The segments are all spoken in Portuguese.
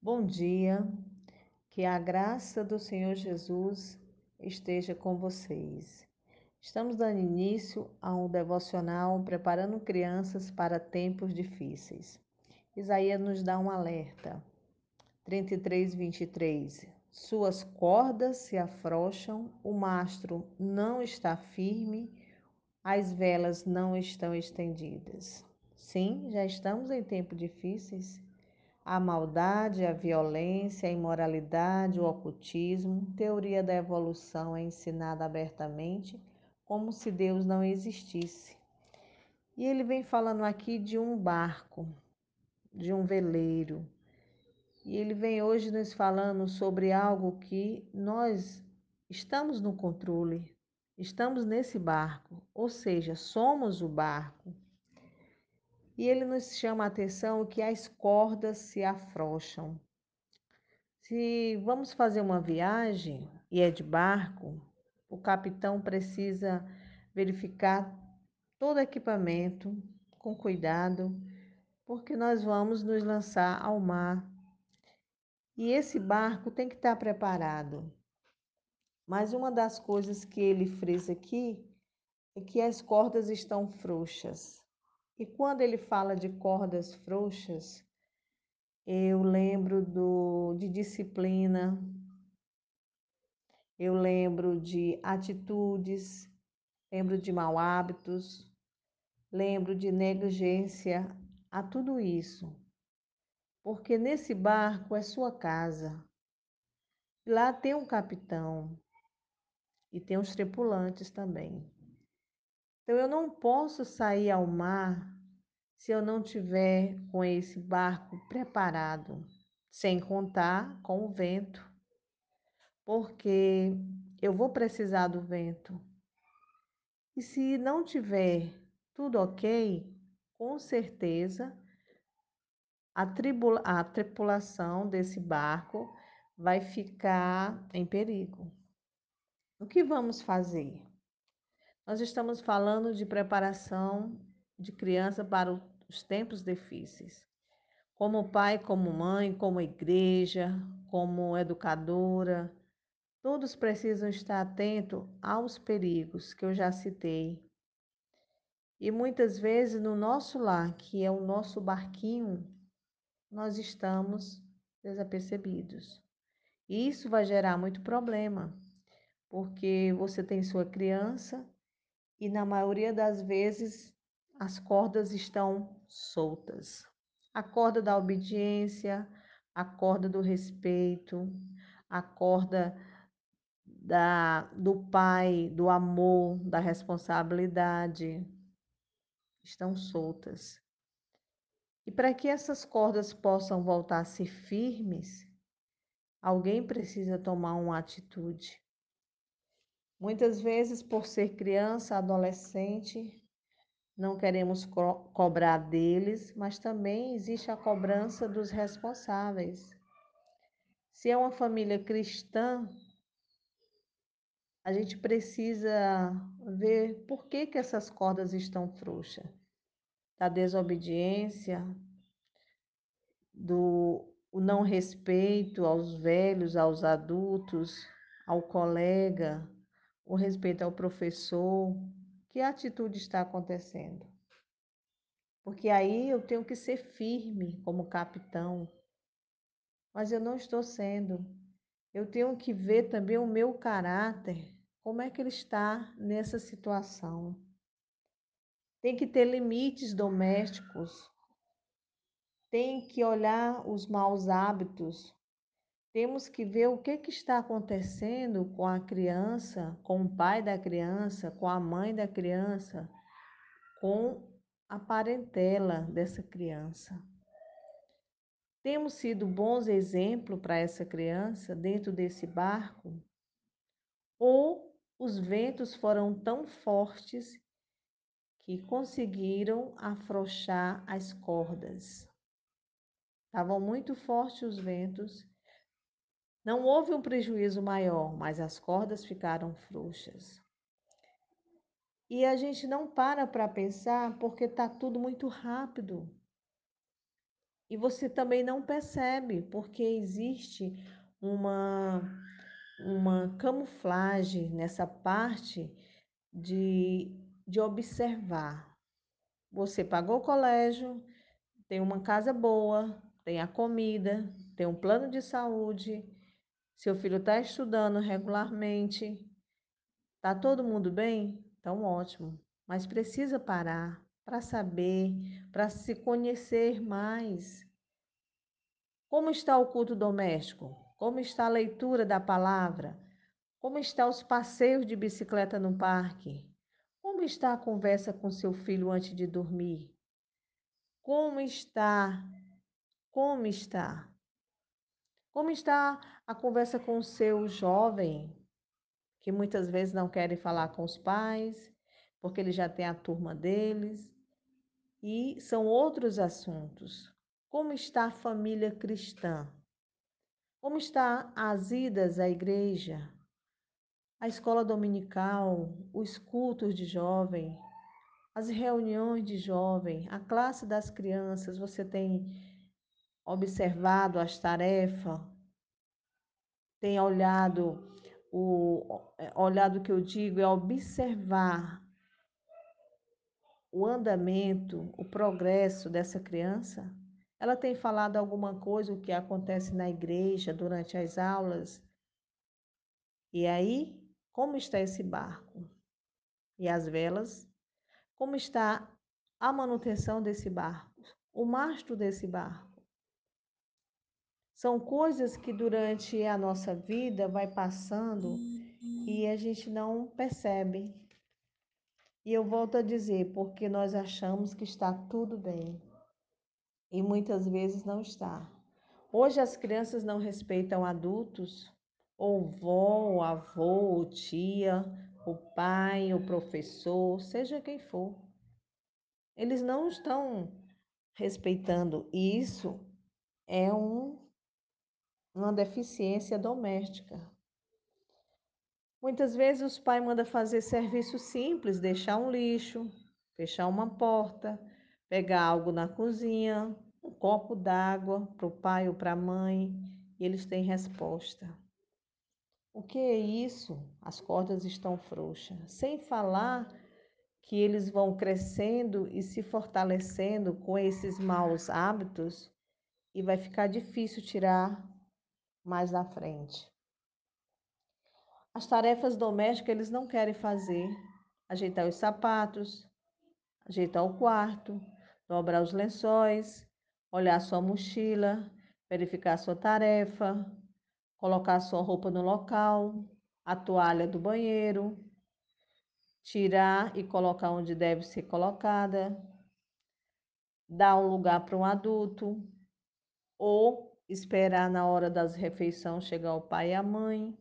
Bom dia, que a graça do Senhor Jesus esteja com vocês. Estamos dando início a um devocional preparando crianças para tempos difíceis. Isaías nos dá um alerta. 33, 23. Suas cordas se afrouxam, o mastro não está firme, as velas não estão estendidas. Sim, já estamos em tempos difíceis a maldade, a violência, a imoralidade, o ocultismo, teoria da evolução é ensinada abertamente como se Deus não existisse. E ele vem falando aqui de um barco, de um veleiro. E ele vem hoje nos falando sobre algo que nós estamos no controle, estamos nesse barco, ou seja, somos o barco. E ele nos chama a atenção que as cordas se afrouxam. Se vamos fazer uma viagem e é de barco, o capitão precisa verificar todo o equipamento com cuidado, porque nós vamos nos lançar ao mar. E esse barco tem que estar preparado. Mas uma das coisas que ele frisa aqui é que as cordas estão frouxas. E quando ele fala de cordas frouxas, eu lembro do, de disciplina, eu lembro de atitudes, lembro de mau hábitos, lembro de negligência a tudo isso. Porque nesse barco é sua casa. Lá tem um capitão e tem os tripulantes também. Então eu não posso sair ao mar se eu não tiver com esse barco preparado, sem contar com o vento, porque eu vou precisar do vento. E se não tiver tudo ok, com certeza a, a tripulação desse barco vai ficar em perigo. O que vamos fazer? Nós estamos falando de preparação de criança para os tempos difíceis. Como pai, como mãe, como igreja, como educadora, todos precisam estar atentos aos perigos que eu já citei. E muitas vezes no nosso lar, que é o nosso barquinho, nós estamos desapercebidos. E isso vai gerar muito problema, porque você tem sua criança e na maioria das vezes as cordas estão soltas. A corda da obediência, a corda do respeito, a corda da, do pai, do amor, da responsabilidade estão soltas. E para que essas cordas possam voltar a ser firmes, alguém precisa tomar uma atitude. Muitas vezes, por ser criança, adolescente, não queremos co cobrar deles, mas também existe a cobrança dos responsáveis. Se é uma família cristã, a gente precisa ver por que, que essas cordas estão frouxas. Da desobediência, do não respeito aos velhos, aos adultos, ao colega, o respeito ao professor, que atitude está acontecendo? Porque aí eu tenho que ser firme como capitão, mas eu não estou sendo. Eu tenho que ver também o meu caráter, como é que ele está nessa situação. Tem que ter limites domésticos, tem que olhar os maus hábitos, temos que ver o que, que está acontecendo com a criança, com o pai da criança, com a mãe da criança, com a parentela dessa criança. Temos sido bons exemplos para essa criança dentro desse barco? Ou os ventos foram tão fortes que conseguiram afrouxar as cordas? Estavam muito fortes os ventos não houve um prejuízo maior, mas as cordas ficaram frouxas. E a gente não para para pensar porque está tudo muito rápido. E você também não percebe, porque existe uma, uma camuflagem nessa parte de, de observar. Você pagou o colégio, tem uma casa boa, tem a comida, tem um plano de saúde, seu filho está estudando regularmente, está todo mundo bem? Então, ótimo. Mas precisa parar para saber, para se conhecer mais. Como está o culto doméstico? Como está a leitura da palavra? Como estão os passeios de bicicleta no parque? Como está a conversa com seu filho antes de dormir? Como está? Como está? Como está a conversa com o seu jovem, que muitas vezes não querem falar com os pais, porque ele já tem a turma deles? E são outros assuntos. Como está a família cristã? Como está as idas à igreja? A escola dominical, os cultos de jovem, as reuniões de jovem, a classe das crianças, você tem observado as tarefas, tem olhado o olhado que eu digo é observar o andamento, o progresso dessa criança? Ela tem falado alguma coisa o que acontece na igreja durante as aulas? E aí, como está esse barco? E as velas? Como está a manutenção desse barco? O mastro desse barco? São coisas que durante a nossa vida vai passando e a gente não percebe. E eu volto a dizer, porque nós achamos que está tudo bem e muitas vezes não está. Hoje as crianças não respeitam adultos, ou vó, ou avô, ou tia, o pai, o professor, seja quem for. Eles não estão respeitando. Isso é um, uma deficiência doméstica. Muitas vezes os pais mandam fazer serviço simples, deixar um lixo, fechar uma porta, pegar algo na cozinha, um copo d'água para o pai ou para a mãe, e eles têm resposta. O que é isso? As cordas estão frouxas. Sem falar que eles vão crescendo e se fortalecendo com esses maus hábitos e vai ficar difícil tirar mais na frente. As tarefas domésticas eles não querem fazer. Ajeitar os sapatos, ajeitar o quarto, dobrar os lençóis, olhar sua mochila, verificar sua tarefa, colocar sua roupa no local, a toalha do banheiro, tirar e colocar onde deve ser colocada, dar um lugar para um adulto, ou esperar na hora das refeições chegar o pai e a mãe.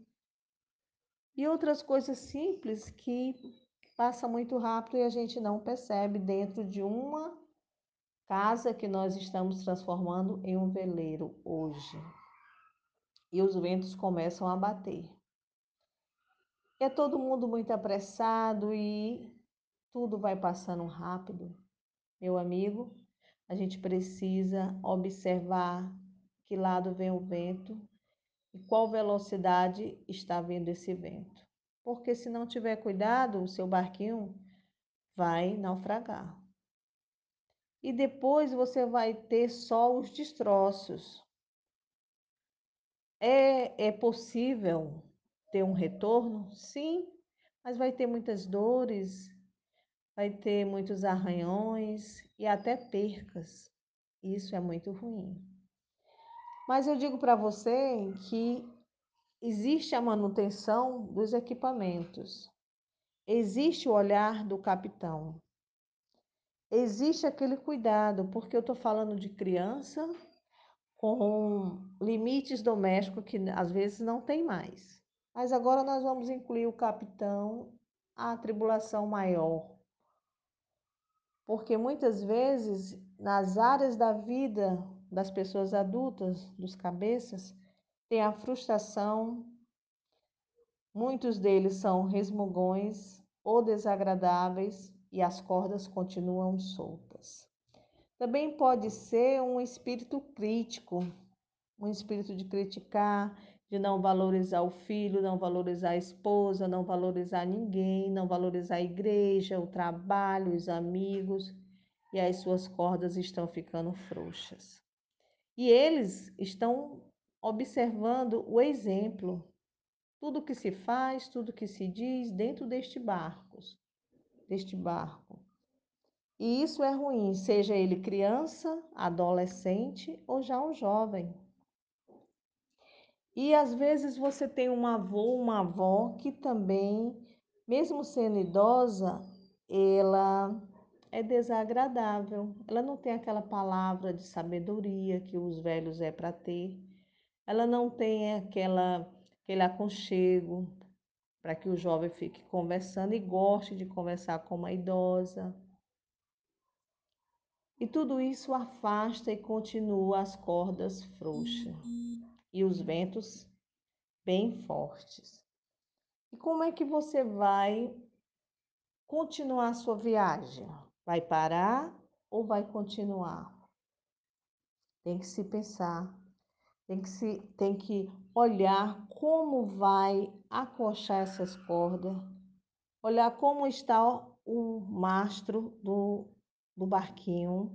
E outras coisas simples que passa muito rápido e a gente não percebe dentro de uma casa que nós estamos transformando em um veleiro hoje. E os ventos começam a bater. É todo mundo muito apressado e tudo vai passando rápido. Meu amigo, a gente precisa observar que lado vem o vento e qual velocidade está vindo esse vento. Porque se não tiver cuidado, o seu barquinho vai naufragar. E depois você vai ter só os destroços. É, é possível ter um retorno? Sim, mas vai ter muitas dores, vai ter muitos arranhões e até percas. Isso é muito ruim. Mas eu digo para você que existe a manutenção dos equipamentos, existe o olhar do capitão, existe aquele cuidado, porque eu estou falando de criança com limites domésticos que às vezes não tem mais. Mas agora nós vamos incluir o capitão, a tribulação maior. Porque muitas vezes, nas áreas da vida das pessoas adultas, dos cabeças, tem a frustração, muitos deles são resmungões ou desagradáveis e as cordas continuam soltas. Também pode ser um espírito crítico, um espírito de criticar, de não valorizar o filho, não valorizar a esposa, não valorizar ninguém, não valorizar a igreja, o trabalho, os amigos, e as suas cordas estão ficando frouxas. E eles estão observando o exemplo, tudo que se faz, tudo que se diz dentro deste barco, deste barco. E isso é ruim, seja ele criança, adolescente ou já um jovem. E às vezes você tem um avô, uma avó que também, mesmo sendo idosa, ela é desagradável. Ela não tem aquela palavra de sabedoria que os velhos é para ter. Ela não tem aquela aquele aconchego para que o jovem fique conversando e goste de conversar com uma idosa. E tudo isso afasta e continua as cordas frouxas e os ventos bem fortes. E como é que você vai continuar a sua viagem? Vai parar ou vai continuar? Tem que se pensar, tem que, se, tem que olhar como vai acochar essas cordas, olhar como está o mastro do, do barquinho,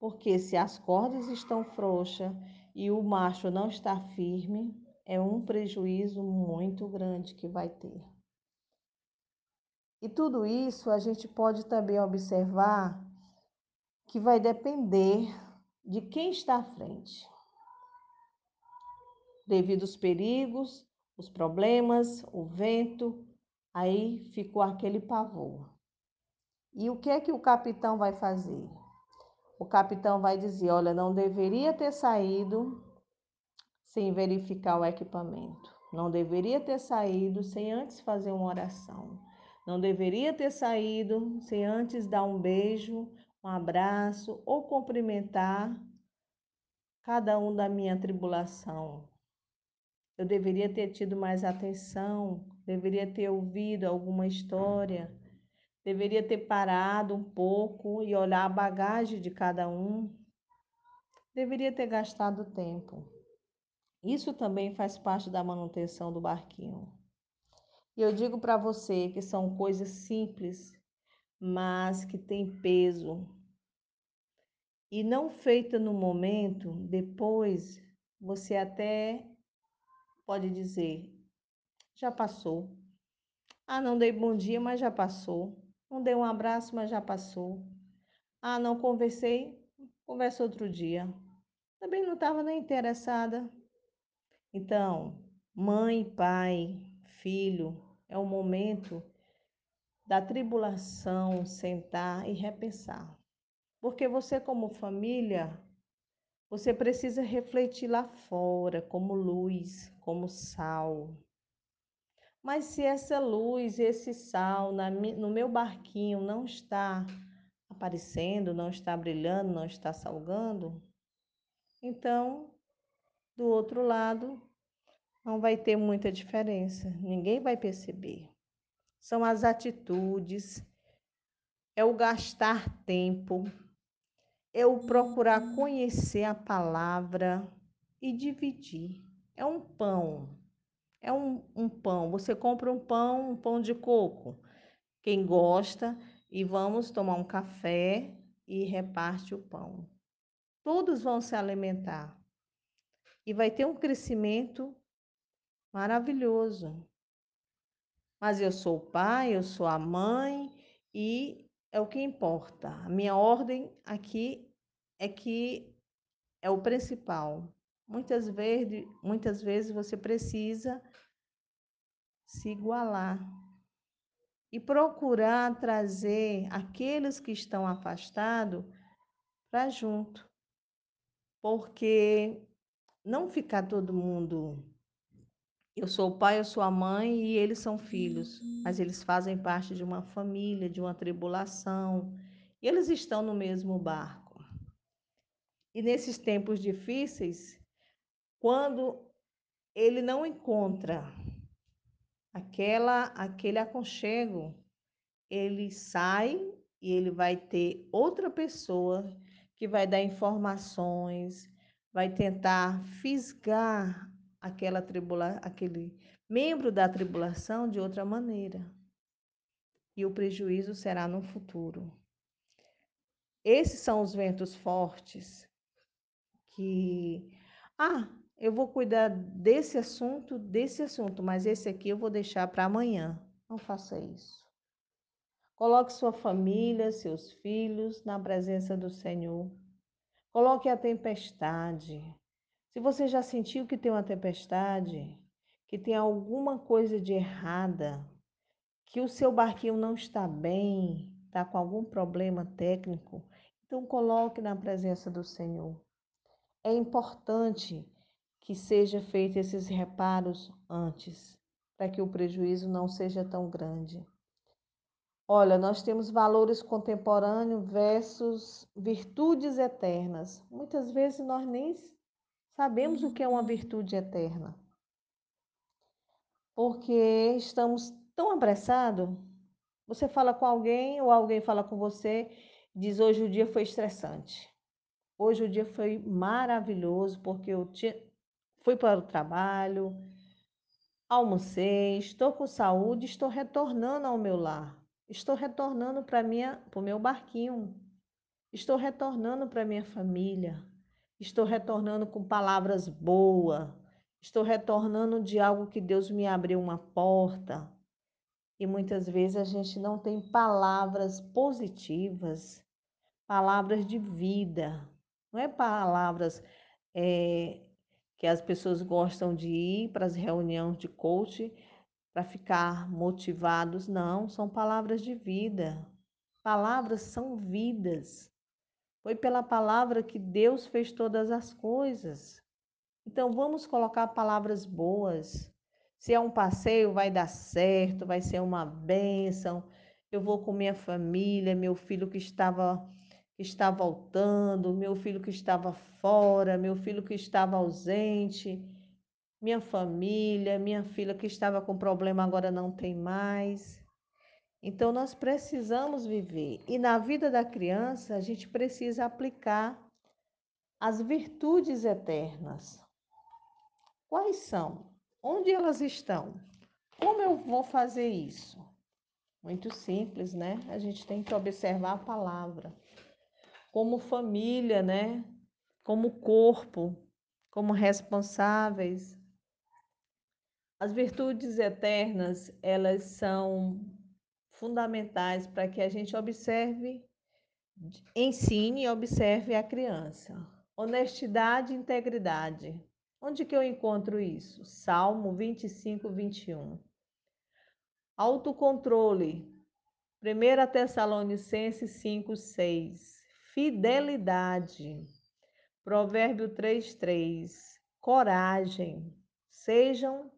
porque se as cordas estão frouxas e o macho não está firme, é um prejuízo muito grande que vai ter. E tudo isso a gente pode também observar que vai depender de quem está à frente. Devido aos perigos, os problemas, o vento, aí ficou aquele pavor. E o que é que o capitão vai fazer? O capitão vai dizer: olha, não deveria ter saído sem verificar o equipamento. Não deveria ter saído sem antes fazer uma oração. Não deveria ter saído sem antes dar um beijo, um abraço ou cumprimentar cada um da minha tribulação. Eu deveria ter tido mais atenção, deveria ter ouvido alguma história, deveria ter parado um pouco e olhar a bagagem de cada um. Deveria ter gastado tempo. Isso também faz parte da manutenção do barquinho. E eu digo para você que são coisas simples, mas que têm peso. E não feita no momento, depois você até pode dizer: já passou. Ah, não dei bom dia, mas já passou. Não dei um abraço, mas já passou. Ah, não conversei, conversa outro dia. Também não estava nem interessada. Então, mãe, pai, filho, é o momento da tribulação sentar e repensar. Porque você, como família, você precisa refletir lá fora, como luz, como sal. Mas se essa luz, esse sal na, no meu barquinho não está aparecendo, não está brilhando, não está salgando, então do outro lado, não vai ter muita diferença, ninguém vai perceber. São as atitudes, é o gastar tempo, é o procurar conhecer a palavra e dividir. É um pão, é um, um pão. Você compra um pão, um pão de coco, quem gosta, e vamos tomar um café e reparte o pão. Todos vão se alimentar e vai ter um crescimento maravilhoso. Mas eu sou o pai, eu sou a mãe e é o que importa. A minha ordem aqui é que é o principal. Muitas vezes, muitas vezes você precisa se igualar e procurar trazer aqueles que estão afastados para junto. Porque não ficar todo mundo. Eu sou o pai, eu sou a mãe e eles são filhos, mas eles fazem parte de uma família, de uma tribulação, e eles estão no mesmo barco. E nesses tempos difíceis, quando ele não encontra aquela aquele aconchego, ele sai e ele vai ter outra pessoa que vai dar informações, vai tentar fisgar aquela tribula, aquele membro da tribulação de outra maneira. E o prejuízo será no futuro. Esses são os ventos fortes que ah, eu vou cuidar desse assunto, desse assunto, mas esse aqui eu vou deixar para amanhã. Não faça isso. Coloque sua família, seus filhos na presença do Senhor. Coloque a tempestade. Se você já sentiu que tem uma tempestade, que tem alguma coisa de errada, que o seu barquinho não está bem, está com algum problema técnico, então coloque na presença do Senhor. É importante que seja feito esses reparos antes, para que o prejuízo não seja tão grande. Olha, nós temos valores contemporâneos versus virtudes eternas. Muitas vezes nós nem sabemos o que é uma virtude eterna. Porque estamos tão apressados. Você fala com alguém ou alguém fala com você, diz hoje o dia foi estressante. Hoje o dia foi maravilhoso porque eu fui para o trabalho, almocei, estou com saúde, estou retornando ao meu lar. Estou retornando para minha, para o meu barquinho. Estou retornando para minha família. Estou retornando com palavras boas. Estou retornando de algo que Deus me abriu uma porta. E muitas vezes a gente não tem palavras positivas, palavras de vida. Não é palavras é, que as pessoas gostam de ir para as reuniões de coach para ficar motivados, não, são palavras de vida. Palavras são vidas. Foi pela palavra que Deus fez todas as coisas. Então vamos colocar palavras boas. Se é um passeio, vai dar certo, vai ser uma bênção. Eu vou com minha família, meu filho que estava que está voltando, meu filho que estava fora, meu filho que estava ausente minha família, minha filha que estava com problema agora não tem mais. Então nós precisamos viver. E na vida da criança, a gente precisa aplicar as virtudes eternas. Quais são? Onde elas estão? Como eu vou fazer isso? Muito simples, né? A gente tem que observar a palavra. Como família, né? Como corpo, como responsáveis, as virtudes eternas, elas são fundamentais para que a gente observe, ensine e observe a criança. Honestidade e integridade. Onde que eu encontro isso? Salmo 25, 21. Autocontrole. 1 Tessalonicenses 5, 6. Fidelidade. Provérbio 3, 3. Coragem. Sejam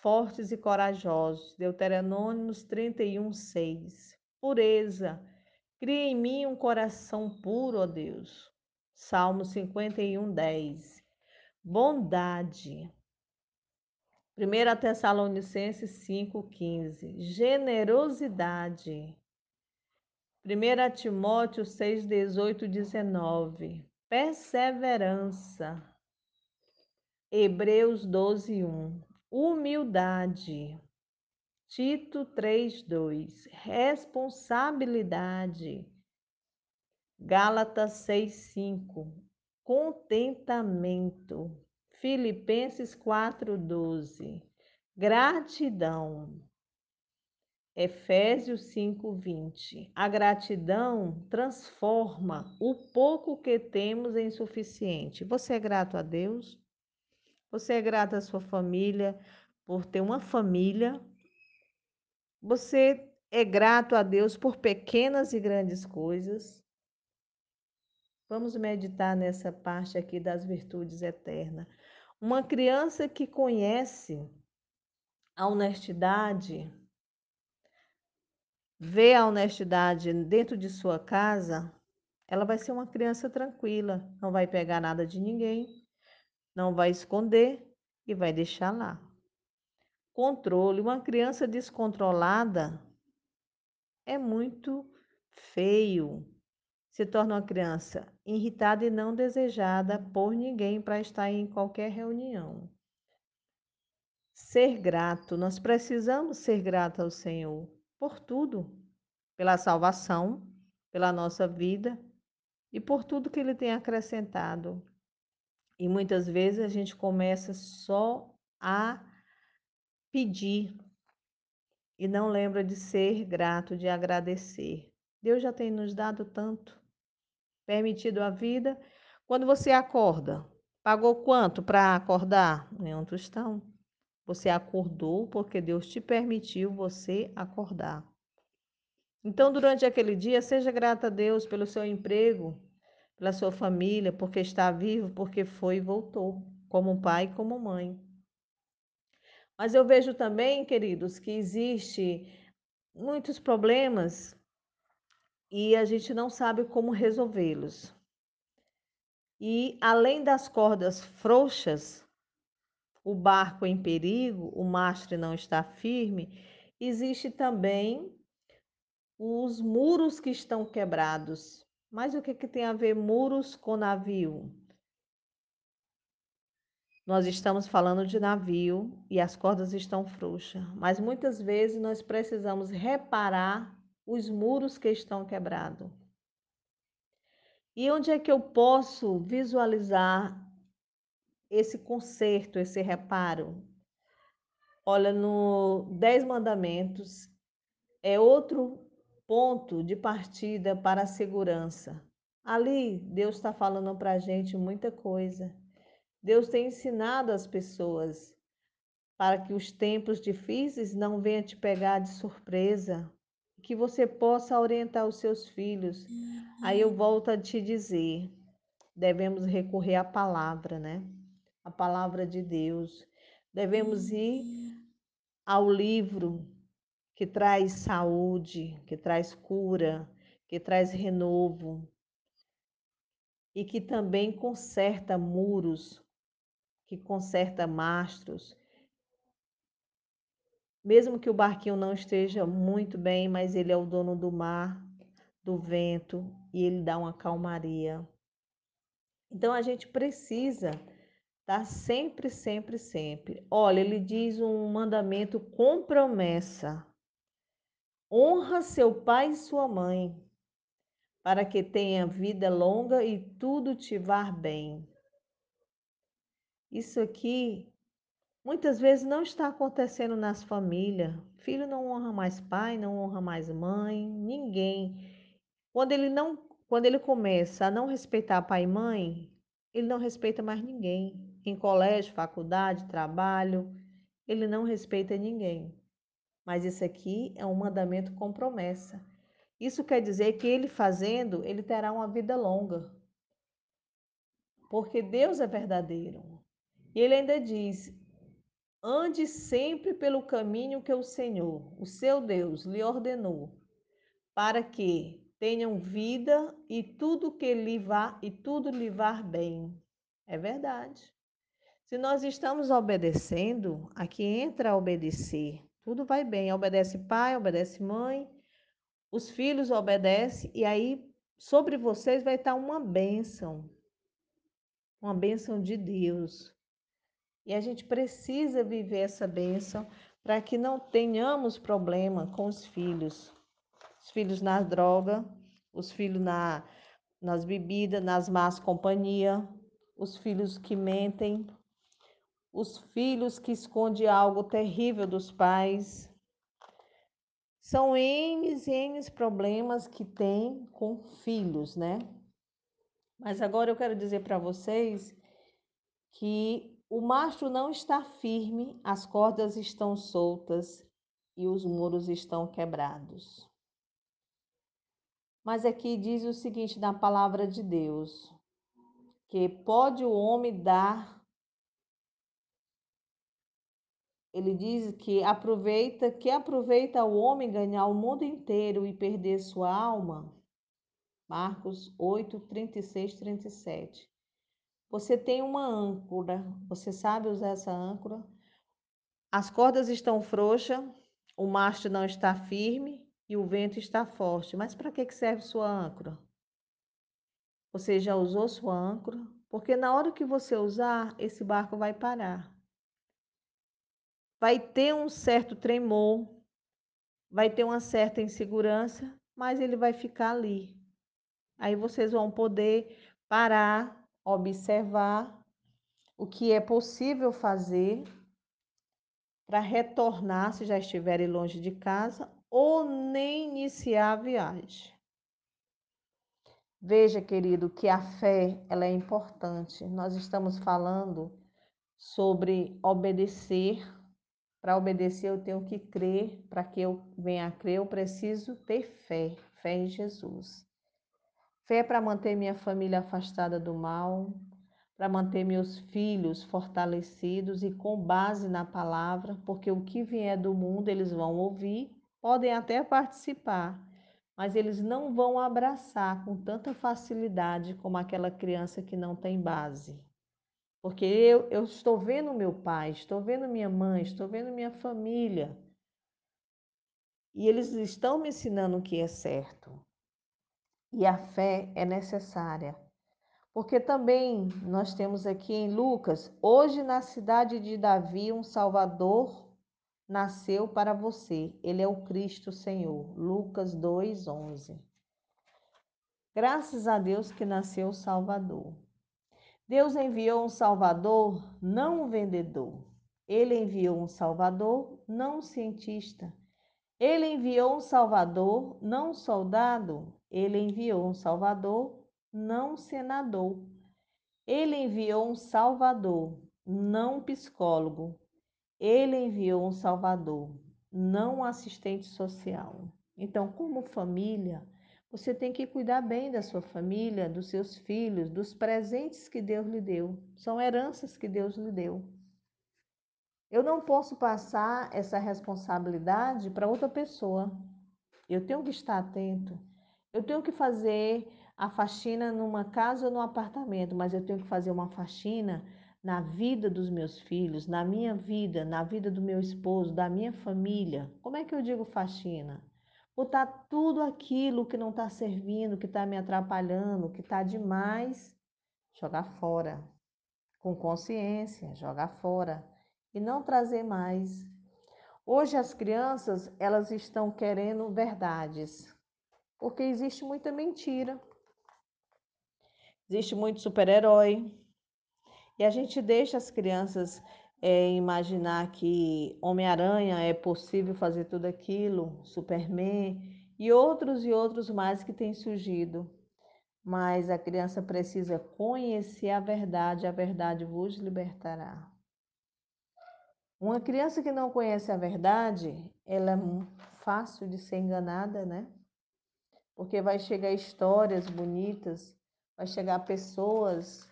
fortes e corajosos. Deuteronômios 31, 6. Pureza. Cria em mim um coração puro, ó Deus. Salmo 51, 10. Bondade. 1 Tessalonicenses 5, 15. Generosidade. 1 Timóteo 6, 18, 19. Perseverança. Hebreus 12, 1 humildade. Tito 3:2. Responsabilidade. Gálatas 6:5. Contentamento. Filipenses 4:12. Gratidão. Efésios 5:20. A gratidão transforma o pouco que temos em suficiente. Você é grato a Deus? Você é grato à sua família por ter uma família. Você é grato a Deus por pequenas e grandes coisas. Vamos meditar nessa parte aqui das virtudes eternas. Uma criança que conhece a honestidade, vê a honestidade dentro de sua casa, ela vai ser uma criança tranquila, não vai pegar nada de ninguém, não vai esconder e vai deixar lá. Controle. Uma criança descontrolada é muito feio. se torna uma criança irritada e não desejada por ninguém para estar em qualquer reunião. Ser grato, nós precisamos ser gratos ao Senhor por tudo, pela salvação, pela nossa vida e por tudo que Ele tem acrescentado. E muitas vezes a gente começa só a pedir e não lembra de ser grato, de agradecer. Deus já tem nos dado tanto, permitido a vida. Quando você acorda, pagou quanto para acordar? Nenhum tostão. Você acordou porque Deus te permitiu você acordar. Então, durante aquele dia, seja grata a Deus pelo seu emprego, pela sua família, porque está vivo, porque foi e voltou, como pai como mãe. Mas eu vejo também, queridos, que existe muitos problemas e a gente não sabe como resolvê-los. E além das cordas frouxas, o barco em perigo, o mastro não está firme, existe também os muros que estão quebrados. Mas o que, que tem a ver muros com navio? Nós estamos falando de navio e as cordas estão frouxas, mas muitas vezes nós precisamos reparar os muros que estão quebrados. E onde é que eu posso visualizar esse conserto, esse reparo? Olha, no Dez Mandamentos é outro ponto de partida para a segurança. Ali, Deus está falando para a gente muita coisa. Deus tem ensinado as pessoas para que os tempos difíceis não venham te pegar de surpresa, que você possa orientar os seus filhos. Aí eu volto a te dizer, devemos recorrer à palavra, né? A palavra de Deus. Devemos ir ao livro que traz saúde, que traz cura, que traz renovo e que também conserta muros que conserta mastros. Mesmo que o barquinho não esteja muito bem, mas ele é o dono do mar, do vento, e ele dá uma calmaria. Então a gente precisa estar sempre, sempre, sempre. Olha, ele diz um mandamento com promessa: honra seu pai e sua mãe, para que tenha vida longa e tudo te vá bem. Isso aqui muitas vezes não está acontecendo nas famílias. Filho não honra mais pai, não honra mais mãe, ninguém. Quando ele não, quando ele começa a não respeitar pai e mãe, ele não respeita mais ninguém. Em colégio, faculdade, trabalho, ele não respeita ninguém. Mas isso aqui é um mandamento com promessa. Isso quer dizer que ele fazendo, ele terá uma vida longa. Porque Deus é verdadeiro. E ele ainda diz: ande sempre pelo caminho que o Senhor, o seu Deus, lhe ordenou, para que tenham vida e tudo que lhe vá e tudo lhe vá bem. É verdade. Se nós estamos obedecendo, aqui entra obedecer. Tudo vai bem. Obedece pai, obedece mãe, os filhos obedecem, e aí sobre vocês vai estar uma bênção. Uma bênção de Deus. E a gente precisa viver essa bênção para que não tenhamos problema com os filhos. Os filhos na droga, os filhos na, nas bebidas, nas más companhias, os filhos que mentem, os filhos que escondem algo terrível dos pais. São N e N problemas que tem com filhos, né? Mas agora eu quero dizer para vocês que o mastro não está firme, as cordas estão soltas e os muros estão quebrados. Mas aqui diz o seguinte na palavra de Deus: que pode o homem dar. Ele diz que aproveita, que aproveita o homem ganhar o mundo inteiro e perder sua alma. Marcos 8, 36, 37. Você tem uma âncora, você sabe usar essa âncora? As cordas estão frouxas, o mastro não está firme e o vento está forte. Mas para que serve sua âncora? Você já usou sua âncora? Porque na hora que você usar, esse barco vai parar. Vai ter um certo tremor, vai ter uma certa insegurança, mas ele vai ficar ali. Aí vocês vão poder parar, observar o que é possível fazer para retornar se já estiverem longe de casa ou nem iniciar a viagem. Veja, querido, que a fé ela é importante. Nós estamos falando sobre obedecer. Para obedecer, eu tenho que crer. Para que eu venha a crer, eu preciso ter fé, fé em Jesus. Fé para manter minha família afastada do mal, para manter meus filhos fortalecidos e com base na palavra, porque o que vier do mundo eles vão ouvir, podem até participar, mas eles não vão abraçar com tanta facilidade como aquela criança que não tem base. Porque eu, eu estou vendo meu pai, estou vendo minha mãe, estou vendo minha família. E eles estão me ensinando o que é certo. E a fé é necessária. Porque também nós temos aqui em Lucas, hoje na cidade de Davi, um Salvador nasceu para você. Ele é o Cristo Senhor. Lucas 2:11. Graças a Deus que nasceu o Salvador. Deus enviou um Salvador, não um vendedor. Ele enviou um Salvador, não um cientista. Ele enviou um Salvador, não um soldado. Ele enviou um Salvador, não um senador. Ele enviou um Salvador, não um psicólogo. Ele enviou um Salvador, não um assistente social. Então, como família, você tem que cuidar bem da sua família, dos seus filhos, dos presentes que Deus lhe deu. São heranças que Deus lhe deu. Eu não posso passar essa responsabilidade para outra pessoa. Eu tenho que estar atento. Eu tenho que fazer a faxina numa casa ou num apartamento, mas eu tenho que fazer uma faxina na vida dos meus filhos, na minha vida, na vida do meu esposo, da minha família. Como é que eu digo faxina? Botar tudo aquilo que não está servindo, que está me atrapalhando, que está demais, jogar fora. Com consciência, jogar fora. E não trazer mais. Hoje as crianças, elas estão querendo verdades. Porque existe muita mentira. Existe muito super-herói. E a gente deixa as crianças é, imaginar que Homem-Aranha é possível fazer tudo aquilo, Superman e outros e outros mais que têm surgido. Mas a criança precisa conhecer a verdade, a verdade vos libertará. Uma criança que não conhece a verdade, ela é fácil de ser enganada, né? Porque vai chegar histórias bonitas, vai chegar pessoas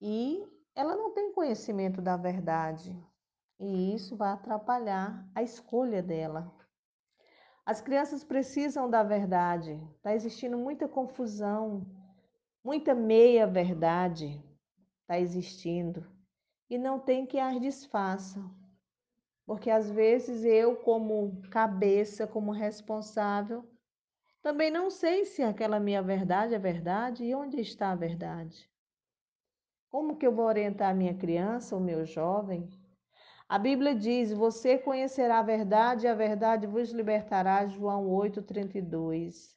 e ela não tem conhecimento da verdade. E isso vai atrapalhar a escolha dela. As crianças precisam da verdade. Está existindo muita confusão, muita meia-verdade está existindo. E não tem que as desfaça. Porque às vezes eu, como cabeça, como responsável, também não sei se aquela minha verdade é verdade e onde está a verdade. Como que eu vou orientar a minha criança, o meu jovem? A Bíblia diz: Você conhecerá a verdade e a verdade vos libertará. João 8,32.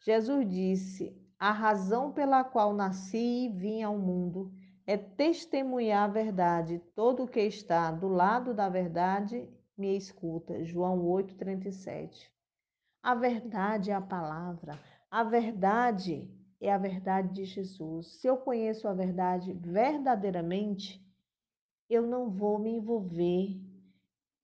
Jesus disse: A razão pela qual nasci e vim ao mundo é testemunhar a verdade. Todo o que está do lado da verdade me escuta. João 8,37. A verdade é a palavra. A verdade é a verdade de Jesus. Se eu conheço a verdade verdadeiramente, eu não vou me envolver.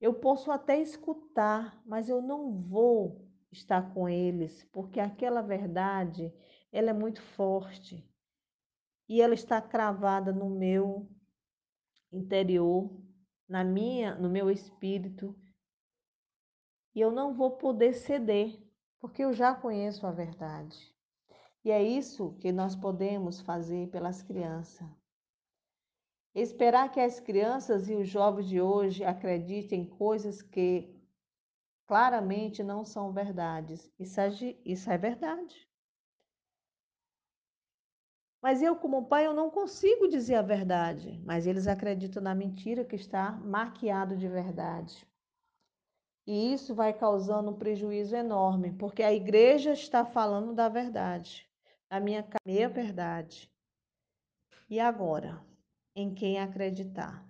Eu posso até escutar, mas eu não vou estar com eles, porque aquela verdade, ela é muito forte. E ela está cravada no meu interior, na minha, no meu espírito. E eu não vou poder ceder, porque eu já conheço a verdade. E é isso que nós podemos fazer pelas crianças. Esperar que as crianças e os jovens de hoje acreditem em coisas que claramente não são verdades. Isso é, isso é verdade. Mas eu, como pai, eu não consigo dizer a verdade. Mas eles acreditam na mentira que está maquiado de verdade. E isso vai causando um prejuízo enorme, porque a igreja está falando da verdade, a minha meia verdade. E agora, em quem acreditar?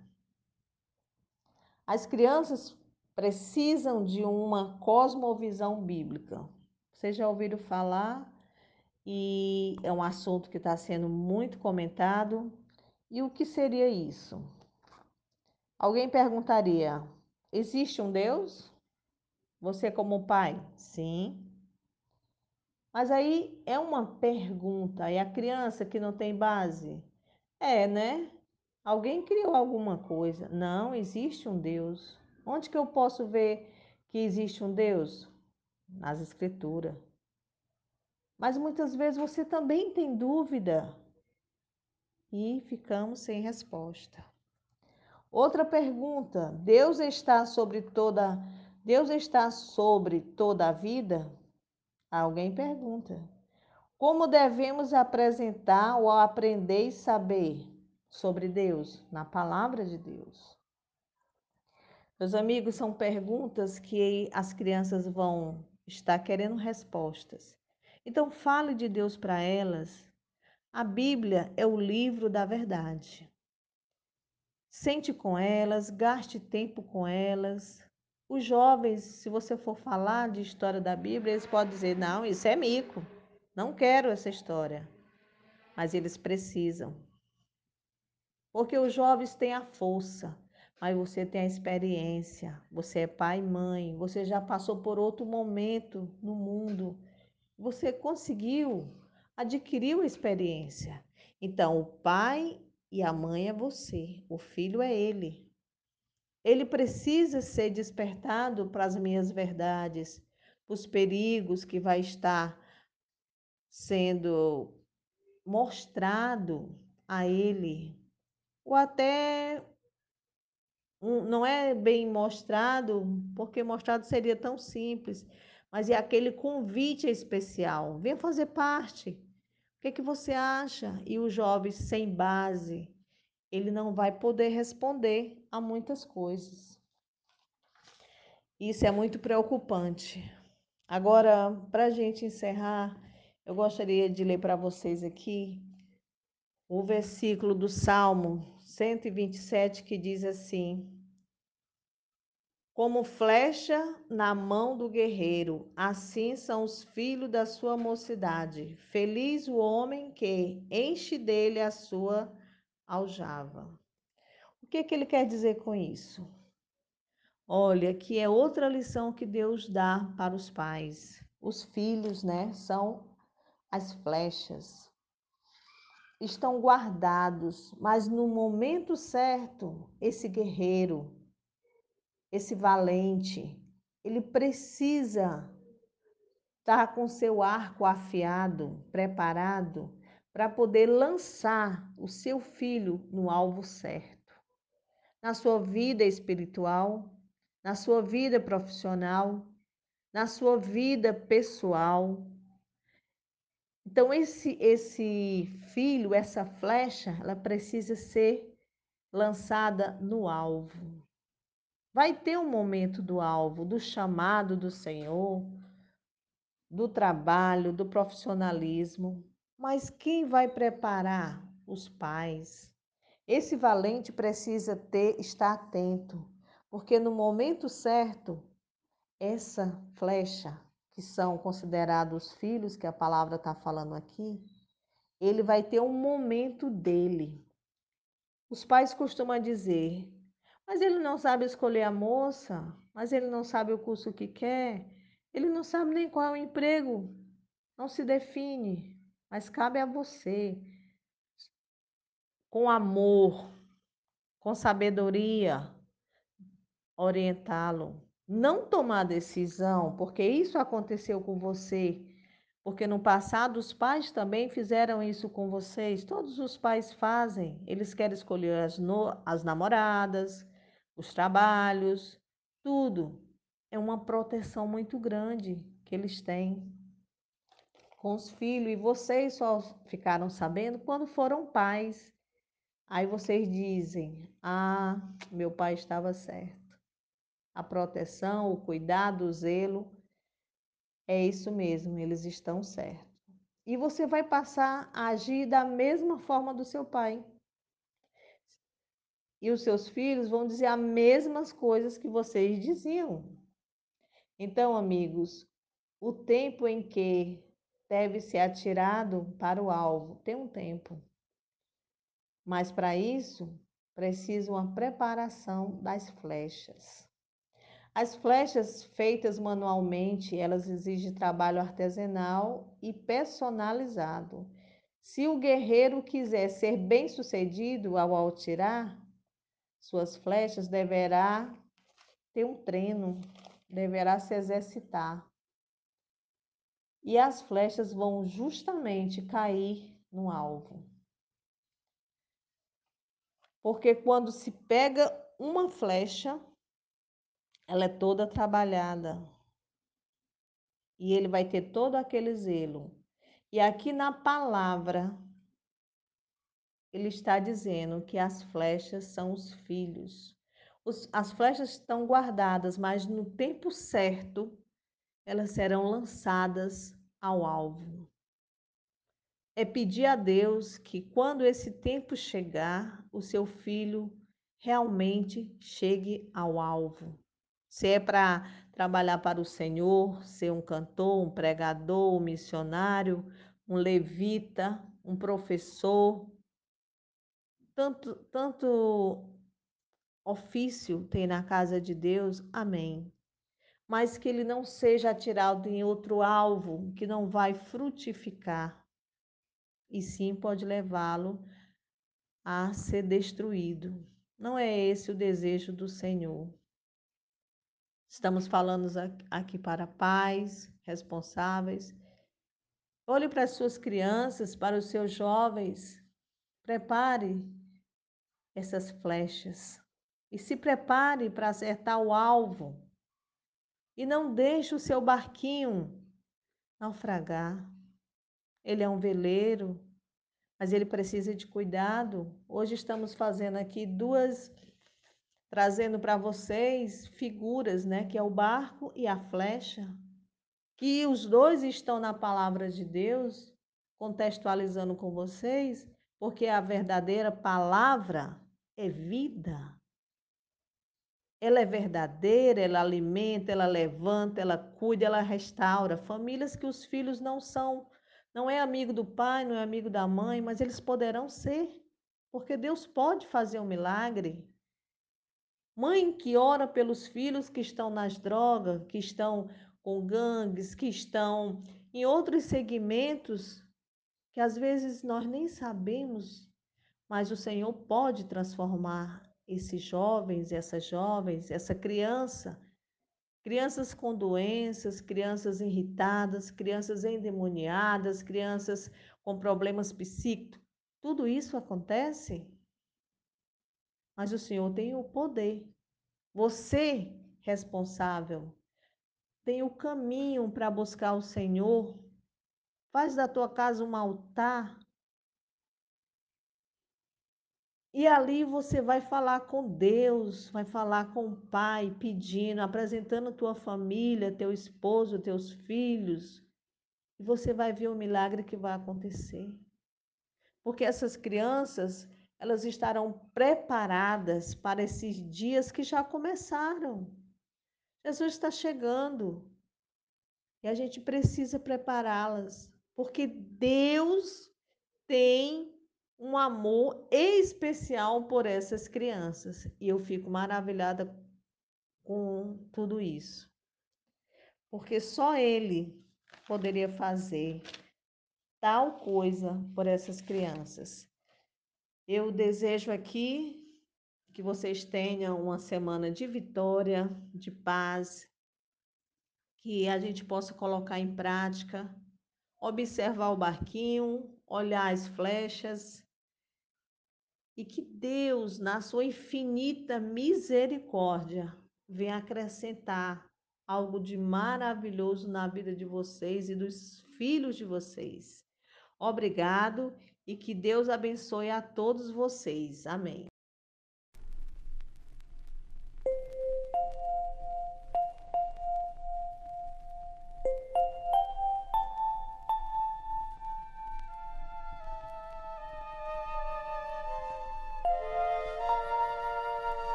As crianças precisam de uma cosmovisão bíblica. Vocês já ouviram falar e é um assunto que está sendo muito comentado. E o que seria isso? Alguém perguntaria: existe um Deus? Você, como pai? Sim. Mas aí é uma pergunta, e a criança que não tem base? É, né? Alguém criou alguma coisa. Não, existe um Deus. Onde que eu posso ver que existe um Deus? Nas Escrituras. Mas muitas vezes você também tem dúvida e ficamos sem resposta. Outra pergunta: Deus está sobre toda Deus está sobre toda a vida? Alguém pergunta. Como devemos apresentar ou aprender e saber? sobre Deus, na palavra de Deus. Meus amigos, são perguntas que as crianças vão estar querendo respostas. Então, fale de Deus para elas. A Bíblia é o livro da verdade. Sente com elas, gaste tempo com elas. Os jovens, se você for falar de história da Bíblia, eles podem dizer: não, isso é mico, não quero essa história. Mas eles precisam. Porque os jovens têm a força, mas você tem a experiência. Você é pai e mãe, você já passou por outro momento no mundo. Você conseguiu, adquiriu a experiência. Então, o pai e a mãe é você, o filho é ele. Ele precisa ser despertado para as minhas verdades, para os perigos que vai estar sendo mostrado a ele ou até não é bem mostrado, porque mostrado seria tão simples, mas é aquele convite especial. Venha fazer parte. O que, é que você acha? E o jovem sem base, ele não vai poder responder a muitas coisas. Isso é muito preocupante. Agora, para a gente encerrar, eu gostaria de ler para vocês aqui o versículo do Salmo 127 que diz assim: Como flecha na mão do guerreiro, assim são os filhos da sua mocidade. Feliz o homem que enche dele a sua aljava. Que, que ele quer dizer com isso? Olha, que é outra lição que Deus dá para os pais. Os filhos, né, são as flechas estão guardados, mas no momento certo, esse guerreiro, esse valente, ele precisa estar com seu arco afiado, preparado, para poder lançar o seu filho no alvo certo. Na sua vida espiritual, na sua vida profissional, na sua vida pessoal, então esse esse filho, essa flecha, ela precisa ser lançada no alvo. Vai ter um momento do alvo, do chamado do Senhor, do trabalho, do profissionalismo, mas quem vai preparar os pais? Esse valente precisa ter estar atento, porque no momento certo essa flecha que são considerados filhos, que a palavra está falando aqui, ele vai ter um momento dele. Os pais costumam dizer, mas ele não sabe escolher a moça, mas ele não sabe o curso que quer, ele não sabe nem qual é o emprego, não se define, mas cabe a você, com amor, com sabedoria, orientá-lo não tomar decisão, porque isso aconteceu com você, porque no passado os pais também fizeram isso com vocês, todos os pais fazem, eles querem escolher as, no, as namoradas, os trabalhos, tudo. É uma proteção muito grande que eles têm com os filhos e vocês só ficaram sabendo quando foram pais. Aí vocês dizem: Ah, meu pai estava certo. A proteção, o cuidado, o zelo, é isso mesmo, eles estão certos. E você vai passar a agir da mesma forma do seu pai. E os seus filhos vão dizer as mesmas coisas que vocês diziam. Então, amigos, o tempo em que deve ser atirado para o alvo tem um tempo. Mas para isso, precisa uma preparação das flechas. As flechas feitas manualmente, elas exigem trabalho artesanal e personalizado. Se o guerreiro quiser ser bem-sucedido ao atirar suas flechas, deverá ter um treino, deverá se exercitar. E as flechas vão justamente cair no alvo. Porque quando se pega uma flecha, ela é toda trabalhada. E ele vai ter todo aquele zelo. E aqui na palavra, ele está dizendo que as flechas são os filhos. Os, as flechas estão guardadas, mas no tempo certo, elas serão lançadas ao alvo. É pedir a Deus que, quando esse tempo chegar, o seu filho realmente chegue ao alvo. Se é para trabalhar para o Senhor, ser um cantor, um pregador, um missionário, um levita, um professor, tanto, tanto ofício tem na casa de Deus, amém. Mas que ele não seja atirado em outro alvo que não vai frutificar, e sim pode levá-lo a ser destruído. Não é esse o desejo do Senhor. Estamos falando aqui para pais responsáveis. Olhe para as suas crianças, para os seus jovens. Prepare essas flechas e se prepare para acertar o alvo. E não deixe o seu barquinho naufragar. Ele é um veleiro, mas ele precisa de cuidado. Hoje estamos fazendo aqui duas trazendo para vocês figuras, né, que é o barco e a flecha, que os dois estão na palavra de Deus, contextualizando com vocês, porque a verdadeira palavra é vida. Ela é verdadeira, ela alimenta, ela levanta, ela cuida, ela restaura. Famílias que os filhos não são, não é amigo do pai, não é amigo da mãe, mas eles poderão ser, porque Deus pode fazer um milagre. Mãe que ora pelos filhos que estão nas drogas, que estão com gangues, que estão em outros segmentos que às vezes nós nem sabemos, mas o Senhor pode transformar esses jovens, essas jovens, essa criança, crianças com doenças, crianças irritadas, crianças endemoniadas, crianças com problemas psíquicos. Tudo isso acontece mas o Senhor tem o poder. Você, responsável, tem o caminho para buscar o Senhor. Faz da tua casa um altar. E ali você vai falar com Deus, vai falar com o Pai, pedindo, apresentando tua família, teu esposo, teus filhos. E você vai ver o milagre que vai acontecer. Porque essas crianças, elas estarão preparadas para esses dias que já começaram. Jesus está chegando e a gente precisa prepará-las, porque Deus tem um amor especial por essas crianças e eu fico maravilhada com tudo isso, porque só Ele poderia fazer tal coisa por essas crianças. Eu desejo aqui que vocês tenham uma semana de vitória, de paz, que a gente possa colocar em prática, observar o barquinho, olhar as flechas e que Deus, na sua infinita misericórdia, venha acrescentar algo de maravilhoso na vida de vocês e dos filhos de vocês. Obrigado e que Deus abençoe a todos vocês. Amém.